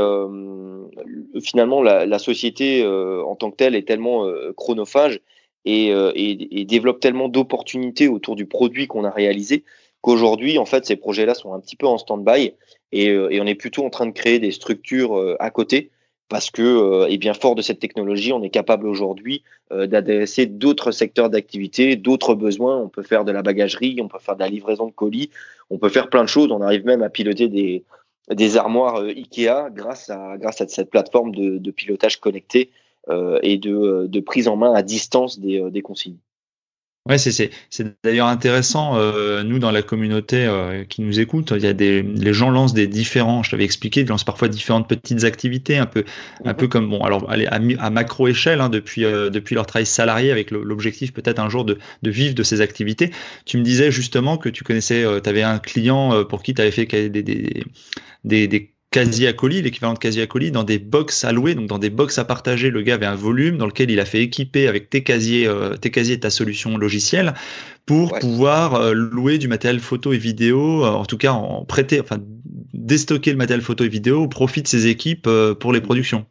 B: finalement, la, société en tant que telle est tellement chronophage et, et, développe tellement d'opportunités autour du produit qu'on a réalisé qu'aujourd'hui, en fait, ces projets-là sont un petit peu en stand-by et, euh, et, on est plutôt en train de créer des structures euh, à côté parce que, euh, bien fort de cette technologie, on est capable aujourd'hui d'adresser d'autres secteurs d'activité, d'autres besoins. On peut faire de la bagagerie, on peut faire de la livraison de colis, on peut faire plein de choses. On arrive même à piloter des, armoires Ikea grâce à, cette plateforme de, pilotage connecté et de, prise en main à distance des consignes.
A: Ouais, c'est c'est c'est d'ailleurs intéressant. Euh, nous dans la communauté euh, qui nous écoute, il y a des les gens lancent des différents. Je t'avais expliqué, ils lancent parfois différentes petites activités, un peu un peu comme bon alors allez à, à macro échelle hein, depuis euh, depuis leur travail salarié avec l'objectif peut-être un jour de de vivre de ces activités. Tu me disais justement que tu connaissais, euh, tu avais un client euh, pour qui tu avais fait des des, des, des quasi à colis, l'équivalent de quasi à colis, dans des box à louer, donc dans des box à partager. Le gars avait un volume dans lequel il a fait équiper avec tes casiers, euh, tes casiers et ta solution logicielle pour ouais. pouvoir euh, louer du matériel photo et vidéo, euh, en tout cas en prêter, enfin déstocker le matériel photo et vidéo au profit de ses équipes pour les productions.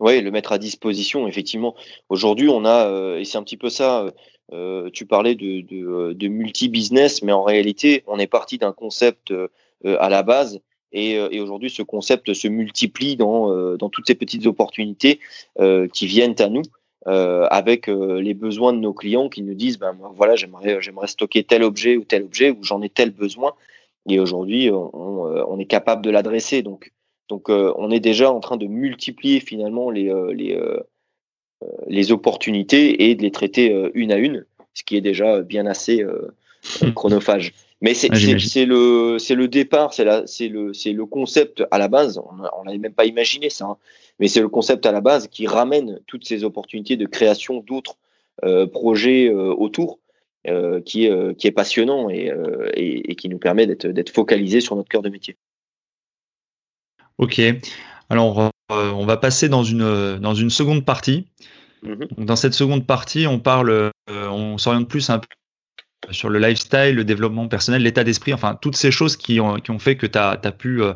B: Oui, le mettre à disposition, effectivement. Aujourd'hui, on a, et c'est un petit peu ça, tu parlais de, de, de multi-business, mais en réalité, on est parti d'un concept à la base et, euh, et aujourd'hui, ce concept se multiplie dans, euh, dans toutes ces petites opportunités euh, qui viennent à nous. avec les besoins de nos clients qui nous disent ben voilà j'aimerais j'aimerais stocker tel objet ou tel objet ou j'en ai tel besoin et aujourd'hui on, est capable de l'adresser donc donc on est déjà en train de multiplier finalement les les les opportunités et de les traiter une à une ce qui est déjà bien assez. Chronophage mais c'est le, le départ, c'est le, le concept à la base. On n'avait même pas imaginé ça, hein. mais c'est le concept à la base qui ramène toutes ces opportunités de création d'autres euh, projets euh, autour, euh, qui, est, qui est passionnant et, et, qui nous permet d'être focalisé sur notre cœur de métier.
A: Ok, alors on va passer dans une, dans une seconde partie. Mm-hmm. Dans cette seconde partie, on parle, on s'oriente plus un peu sur le lifestyle, le développement personnel, l'état d'esprit, enfin toutes ces choses qui ont, qui ont fait que tu as, pu euh,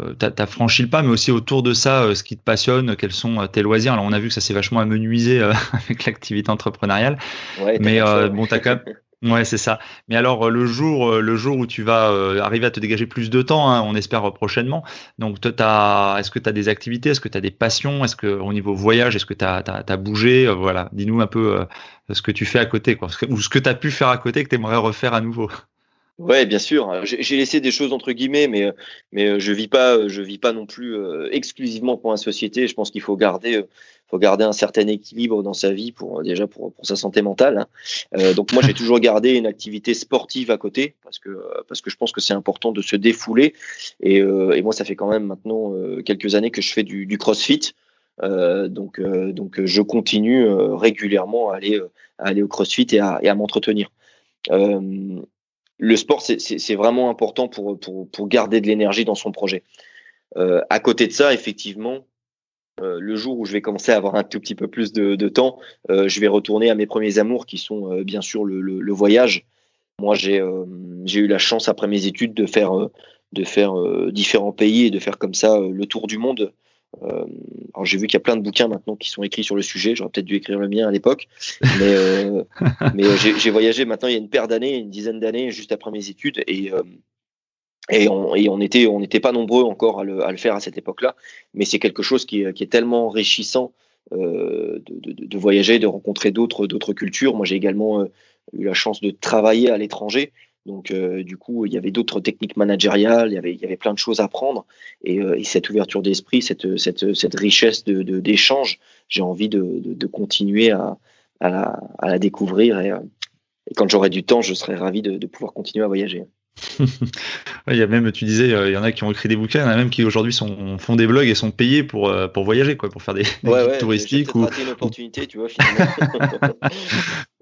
A: euh, t'as franchi le pas, mais aussi autour de ça, euh, ce qui te passionne, quels sont tes loisirs. Alors, on a vu que ça s'est vachement amenuisé avec l'activité entrepreneuriale. mais bon, t'as quand même, Ouais, c'est ça. Mais alors, le jour, le jour où tu vas arriver à te dégager plus de temps, hein, on espère prochainement. Donc, est-ce que tu as des activités? Est-ce que tu as des passions? Est-ce que au niveau voyage, est-ce que tu as, bougé? Voilà, dis-nous un peu ce que tu fais à côté, ou ce que tu as pu faire à côté que tu aimerais refaire à nouveau.
B: Ouais, bien sûr. J'ai laissé des choses entre guillemets, mais mais je vis vis pas non plus exclusivement pour la société. Je pense qu'il faut garder, faut garder un certain équilibre dans sa vie pour déjà pour, pour sa santé mentale. Hein. Euh, donc moi, j'ai toujours gardé une activité sportive à côté parce que parce que je pense que c'est important de se défouler. Et, et, moi, ça fait quand même maintenant quelques années que je fais du, du CrossFit. Euh, donc, donc je continue régulièrement à aller, à aller au CrossFit et à, et à m'entretenir. Euh, le sport, c'est vraiment important pour, pour, pour garder de l'énergie dans son projet. Euh, à côté de ça, effectivement, euh, le jour où je vais commencer à avoir un tout petit peu plus de, de temps, euh, je vais retourner à mes premiers amours qui sont euh, bien sûr le, le, le voyage. Moi, j'ai eu la chance après mes études de faire, de faire différents pays et de faire comme ça le tour du monde alors j'ai vu qu'il y a plein de bouquins maintenant qui sont écrits sur le sujet. J'aurais peut-être dû écrire le mien à l'époque, mais, mais j'ai voyagé maintenant il y a une paire d'années, une dizaine d'années, juste après mes études, et et on, et on était on n'était pas nombreux encore à le, à le, faire à cette époque-là, mais c'est quelque chose qui qui est tellement enrichissant euh, de, de, de, voyager, de rencontrer d'autres d'autres cultures. Moi, j'ai également eu la chance de travailler à l'étranger donc, euh, du coup, il y avait d'autres techniques managériales, il y avait, il y avait plein de choses à prendre. Et, euh, cette ouverture d'esprit, cette, cette, cette, richesse d'échange, de, j'ai envie de, de, continuer à, à, la, à, la, découvrir. Et, euh, et quand j'aurai du temps, je serai ravi de, pouvoir continuer à voyager.
A: Il y a même, tu disais, il y en a qui ont écrit des bouquins, il y en a même qui aujourd'hui font des blogs et sont payés pour, pour voyager, quoi, pour faire des,
B: des
A: touristiques.
B: Ou une opportunité, tu vois, finalement.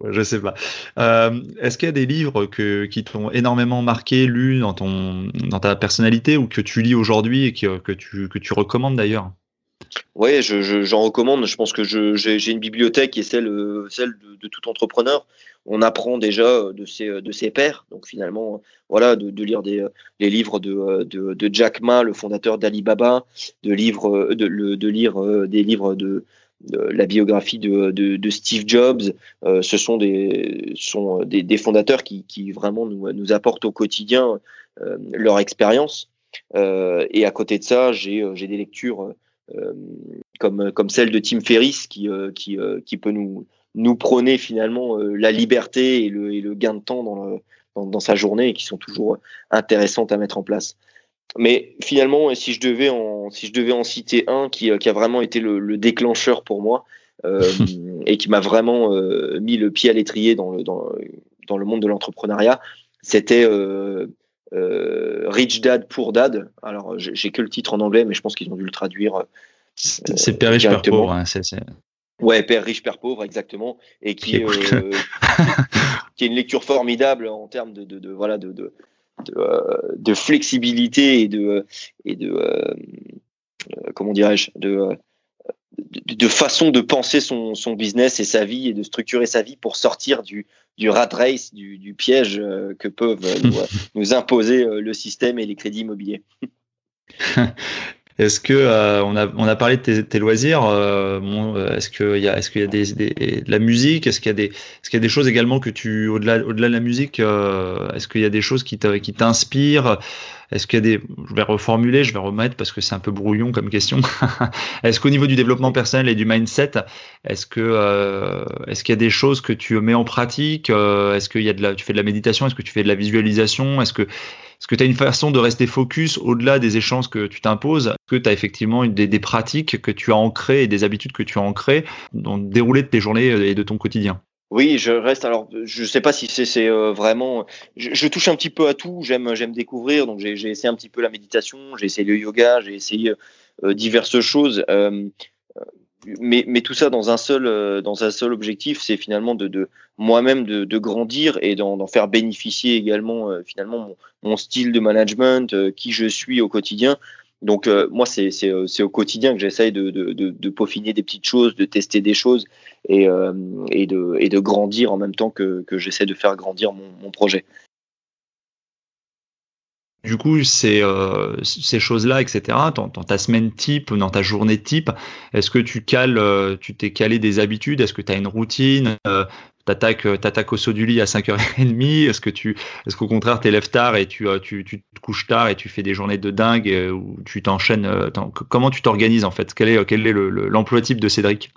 A: je sais pas. Euh, est-ce qu'il y a des livres que, qui t'ont énormément marqué, lu dans, ton, dans ta personnalité ou que tu lis aujourd'hui et que, que, tu, que tu recommandes d'ailleurs?
B: Oui, j'en je, recommande. Je pense que j'ai une bibliothèque qui est celle, celle de, tout entrepreneur. On apprend déjà de ses, de ses pairs. Donc finalement, voilà, de, lire des, les livres de, de, Jack Ma, le fondateur d'Alibaba, de, livres, de, lire des livres de la biographie de, Steve Jobs. Euh, ce sont des, sont des, fondateurs qui, qui, vraiment nous, nous, apportent au quotidien euh, leur expérience. Euh, et à côté de ça, j'ai des lectures comme, comme celle de Tim Ferriss qui, qui, qui peut nous, nous prôner finalement la liberté et le, et le gain de temps dans, dans, dans, sa journée et qui sont toujours intéressantes à mettre en place. Mais finalement, si je devais en, si je devais en citer un qui, qui a vraiment été le, le déclencheur pour moi euh, et qui m'a vraiment euh, mis le pied à l'étrier dans le, dans, dans le monde de l'entrepreneuriat, c'était euh, euh, Rich Dad Poor Dad. Alors, j'ai que le titre en anglais, mais je pense qu'ils ont dû le traduire. Euh,
A: c'est Père riche, Père pauvre. Hein,
B: Ouais, Père riche, Père pauvre, exactement, et qui, est, euh, qui est une lecture formidable en termes de, de, de voilà de, de euh, de, flexibilité et de, et de euh, euh, comment dirais-je, de, de, façon de penser son, son, business et sa vie et de structurer sa vie pour sortir du, du rat race, du, du piège que peuvent nous, nous, imposer le système et les crédits immobiliers.
A: Est-ce que on a on a parlé de tes, loisirs Est-ce qu'il y a est-ce qu'il y a des, de la musique? Est-ce qu'il y a des est-ce qu'il y a des choses également que tu au-delà au-delà de la musique Est-ce qu'il y a des choses qui qui t'inspirent? Est-ce qu'il y a des, je vais reformuler, je vais remettre parce que c'est un peu brouillon comme question. est-ce qu'au niveau du développement personnel et du mindset, est-ce que, euh, est-ce qu'il y a des choses que tu mets en pratique? Euh, Est-ce qu'il y a de la, tu fais de la méditation? Est-ce que tu fais de la visualisation? Est-ce que, est-ce que tu as une façon de rester focus au-delà des échanges que tu t'imposes? Est-ce que tu as effectivement des, des, pratiques que tu as ancrées et des habitudes que tu as ancrées dans le déroulé de tes journées et de ton quotidien?
B: Oui, je reste. Alors, je ne sais pas si c'est euh, vraiment. Je, touche un petit peu à tout. J'aime, j'aime découvrir. Donc, j'ai essayé un petit peu la méditation. J'ai essayé le yoga. J'ai essayé euh, diverses choses. Euh, mais, tout ça dans un seul, dans un seul objectif, c'est finalement de, de moi-même de, grandir et d'en faire bénéficier également finalement mon, style de management, qui je suis au quotidien. Donc euh, moi, euh, c'est au quotidien que j'essaye de, de, peaufiner des petites choses, de tester des choses et, euh, et, de, et de grandir en même temps que, que j'essaie de faire grandir mon projet.
A: Du coup, ces, ces choses-là, etc., dans, ta semaine type, dans ta journée type, est-ce que tu cales, tu t'es calé des habitudes? Est-ce que tu as une routine? Euh, t'attaques au saut du lit à 5h30 Est-ce que tu est-ce qu'au contraire tu lèves tard et tu, euh, tu, tu, te couches tard et tu fais des journées de dingue euh, ou tu t'enchaînes comment tu t'organises en fait? Quel est quel est l'emploi type de Cédric?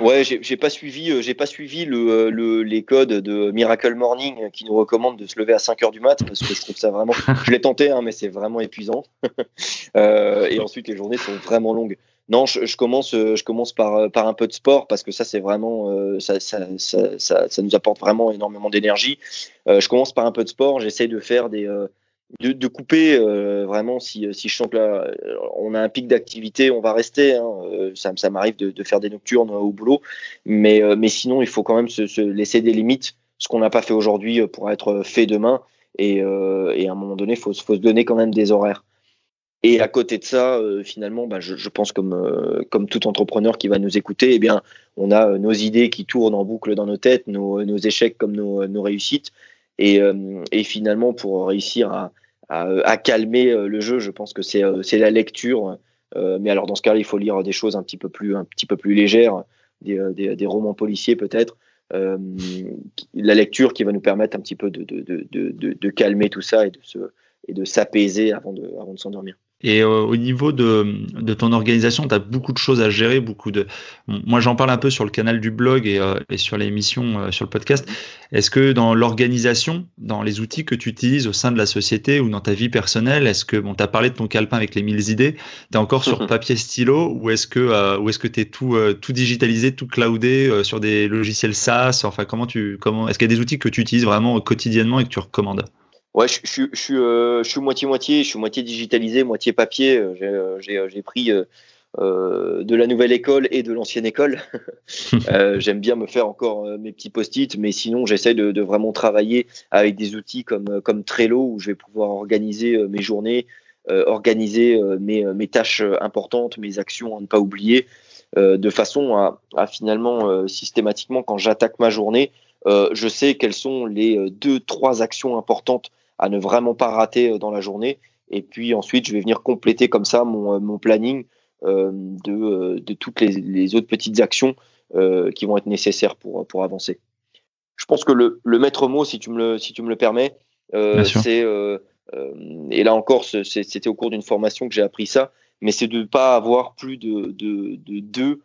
B: Ouais, j'ai pas suivi j'ai pas suivi le, le, les codes de Miracle Morning qui nous recommande de se lever à 5h du mat parce que je trouve ça vraiment je l'ai tenté hein, mais c'est vraiment épuisant. et ensuite les journées sont vraiment longues. Non, je, commence, euh, je commence par, euh, par un peu de sport parce que ça, c'est vraiment, euh, ça, ça, ça, nous apporte vraiment énormément d'énergie. je commence par un peu de sport. J'essaie de faire des, de, couper vraiment si, si je sens que là, on a un pic d'activité, on va rester. Hein, ça, ça m'arrive de, de, faire des nocturnes au boulot, mais, mais sinon, il faut quand même se, se laisser des limites. Ce qu'on n'a pas fait aujourd'hui pour être fait demain. Et, et à un moment donné, il faut, faut se donner quand même des horaires. Et à côté de ça, euh, finalement, bah, je, je, pense comme, euh, comme tout entrepreneur qui va nous écouter, eh bien, on a euh, nos idées qui tournent en boucle dans nos têtes, nos, nos échecs comme nos, nos réussites. Et, et, finalement, pour réussir à, à, à, calmer le jeu, je pense que c'est la lecture. mais alors, dans ce cas-là, il faut lire des choses un petit peu plus, un petit peu plus légères, des, des, des romans policiers peut-être. la lecture qui va nous permettre un petit peu de, de, de, de calmer tout ça et de se et de s'apaiser avant de, avant de s'endormir.
A: Et euh, au niveau de, de ton organisation, tu as beaucoup de choses à gérer, beaucoup de. Moi, j'en parle un peu sur le canal du blog et, euh, et sur l'émission, euh, sur le podcast. Est-ce que dans l'organisation, dans les outils que tu utilises au sein de la société ou dans ta vie personnelle, est-ce que, bon, tu as parlé de ton calepin avec les 1000 idées, tu es encore sur papier stylo ou est-ce que ou est-ce que tu es tout, tout digitalisé, tout cloudé sur des logiciels SaaS? Enfin, comment tu. Comment, est-ce qu'il y a des outils que tu utilises vraiment quotidiennement et que tu recommandes?
B: Ouais, je, je, je, suis, euh, je suis moitié-moitié, je suis moitié digitalisé, moitié papier. Euh, euh, j'ai pris euh, de la nouvelle école et de l'ancienne école. J'aime bien me faire encore mes petits post-it, mais sinon j'essaie de, de, vraiment travailler avec des outils comme, comme Trello où je vais pouvoir organiser mes journées, organiser mes, mes, tâches importantes, mes actions à ne pas oublier, de façon à, à finalement systématiquement quand j'attaque ma journée, je sais quelles sont les deux, trois actions importantes à ne vraiment pas rater euh, dans la journée. Et puis ensuite, je vais venir compléter comme ça mon, euh, mon planning euh, de, de, toutes les, les, autres petites actions qui vont être nécessaires pour, pour avancer. Je pense que le, le maître mot, si tu me le, si tu me le permets, c'est, et là encore, c'était au cours d'une formation que j'ai appris ça, mais c'est de ne pas avoir plus de, de, de deux,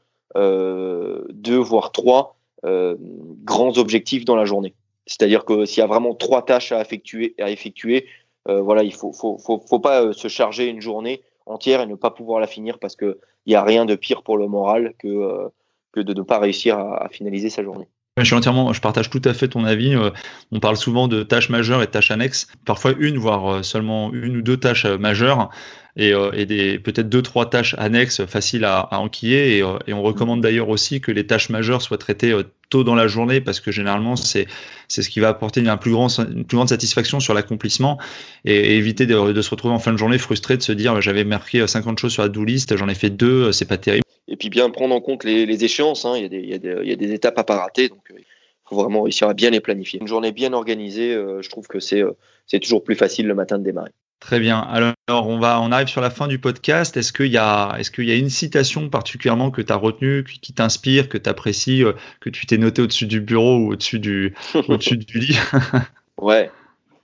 B: deux, voire trois grands objectifs dans la journée. C'est-à-dire que s'il y a vraiment trois tâches à effectuer, euh, voilà, il faut, faut, pas euh, se charger une journée entière et ne pas pouvoir la finir parce qu'il n'y a rien de pire pour le moral que, euh, de ne pas réussir à, finaliser sa journée.
A: Je suis entièrement, je partage tout à fait ton avis. On parle souvent de tâches majeures et de tâches annexes. Parfois une, voire seulement une ou deux tâches majeures et, peut-être deux trois tâches annexes faciles à, enquiller. Et on recommande d'ailleurs aussi que les tâches majeures soient traitées dans la journée parce que généralement c'est c'est ce qui va apporter une plus, grande, une plus grande satisfaction sur l'accomplissement et, éviter de, se retrouver en fin de journée frustré de se dire j'avais marqué 50 choses sur la do list, j'en ai fait deux, c'est pas terrible.
B: Et puis bien prendre en compte les, échéances, hein. il, y a des, il, y a des, il, y a des, étapes à pas rater, donc il faut vraiment réussir à bien les planifier. Une journée bien organisée, euh, je trouve que c'est euh, c'est toujours plus facile le matin de démarrer.
A: Très bien. Alors, on va, on arrive sur la fin du podcast. Est-ce qu'il y a, est-ce qu'il y a une citation particulièrement que tu as retenue, qui t'inspire, que tu apprécies, euh, que tu t'es noté au-dessus du bureau ou au-dessus du, au-dessus du lit?
B: Ouais,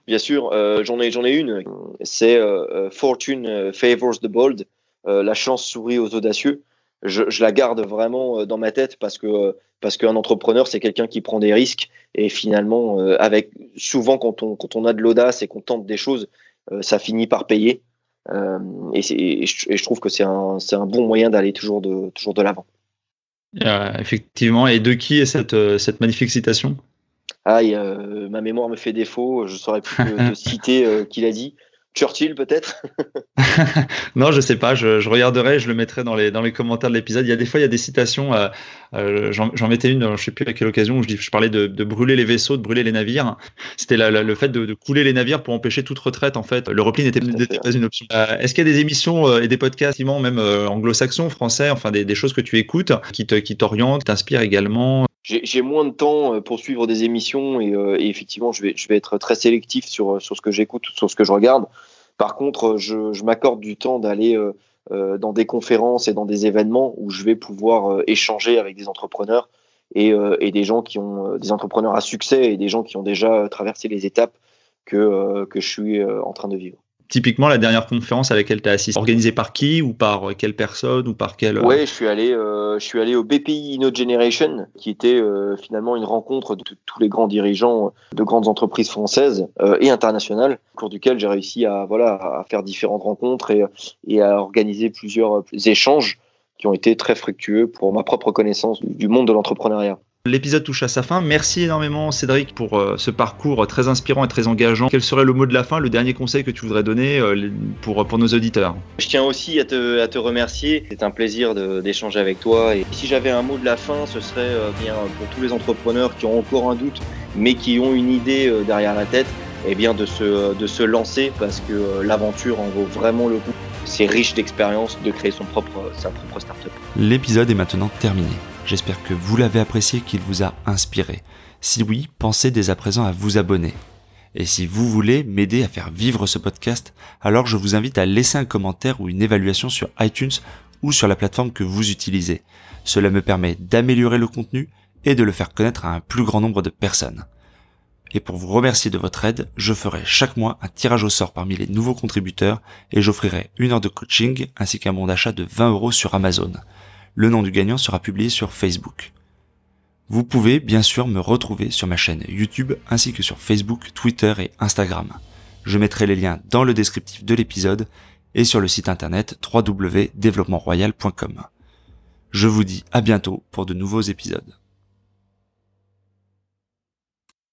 B: bien sûr. Euh, j'en ai, j'en ai une. C'est euh, Fortune favors the bold. la chance sourit aux audacieux. Je, je, la garde vraiment dans ma tête parce que parce qu'un entrepreneur c'est quelqu'un qui prend des risques et finalement avec souvent quand on quand on a de l'audace et qu'on tente des choses ça finit par payer. Euh, et, je, trouve que c'est un, un, bon moyen d'aller toujours de, toujours de l'avant.
A: Euh, effectivement. Et de qui est cette, cette magnifique citation?
B: Ah, ma mémoire me fait défaut. Je saurais plus te, citer qui l'a dit. Churchill peut-être?
A: Non, je sais pas. Je, regarderai, je le mettrai dans les, dans les commentaires de l'épisode. Il y a des fois, il y a des citations. Euh, euh, J'en mettais une, je sais plus à quelle occasion, où je, je parlais de, de, brûler les vaisseaux, de brûler les navires. C'était le fait de, de, couler les navires pour empêcher toute retraite. En fait, le repli n'était pas une option. Euh, est-ce qu'il y a des émissions et des podcasts, même anglo-saxons, français, enfin des, des, choses que tu écoutes, qui t'orientent, qui t'inspirent également?
B: J'ai moins de temps pour suivre des émissions et, et, effectivement, je vais, je vais être très sélectif sur, sur ce que j'écoute, sur ce que je regarde. Par contre, je, je m'accorde du temps d'aller euh, euh, dans des conférences et dans des événements où je vais pouvoir euh, échanger avec des entrepreneurs et, et, des gens qui ont des entrepreneurs à succès et des gens qui ont déjà traversé les étapes que, que je suis en train de vivre
A: typiquement la dernière conférence à laquelle tu as assisté Organisée par qui ou par quelle personne ou par quelle
B: Ouais, je suis allé euh, je suis allé au BPI Inno Generation qui était euh, finalement une rencontre de tous les grands dirigeants de grandes entreprises françaises euh, et internationales au cours duquel j'ai réussi à voilà à faire différentes rencontres et, et à organiser plusieurs échanges qui ont été très fructueux pour ma propre connaissance du monde de l'entrepreneuriat.
A: L'épisode touche à sa fin. Merci énormément Cédric pour euh, ce parcours très inspirant et très engageant. Quel serait le mot de la fin, le dernier conseil que tu voudrais donner euh, pour, pour nos auditeurs?
B: Je tiens aussi à te, remercier. C'est un plaisir d'échanger avec toi. Et si j'avais un mot de la fin, ce serait euh, bien pour tous les entrepreneurs qui ont encore un doute, mais qui ont une idée derrière la tête, eh bien de se, de se lancer parce que l'aventure en vaut vraiment le coup. C'est riche d'expérience de créer son propre, sa propre startup.
C: L'épisode est maintenant terminé. J'espère que vous l'avez apprécié, qu'il vous a inspiré. Si oui, pensez dès à présent à vous abonner. Et si vous voulez m'aider à faire vivre ce podcast, alors je vous invite à laisser un commentaire ou une évaluation sur iTunes ou sur la plateforme que vous utilisez. Cela me permet d'améliorer le contenu et de le faire connaître à un plus grand nombre de personnes. Et pour vous remercier de votre aide, je ferai chaque mois un tirage au sort parmi les nouveaux contributeurs et j'offrirai une heure de coaching ainsi qu'un bon d'achat de 20 euros sur Amazon. Le nom du gagnant sera publié sur Facebook. Vous pouvez bien sûr me retrouver sur ma chaîne YouTube ainsi que sur Facebook, Twitter et Instagram. Je mettrai les liens dans le descriptif de l'épisode et sur le site internet www.développementroyal.com. Je vous dis à bientôt pour de nouveaux épisodes.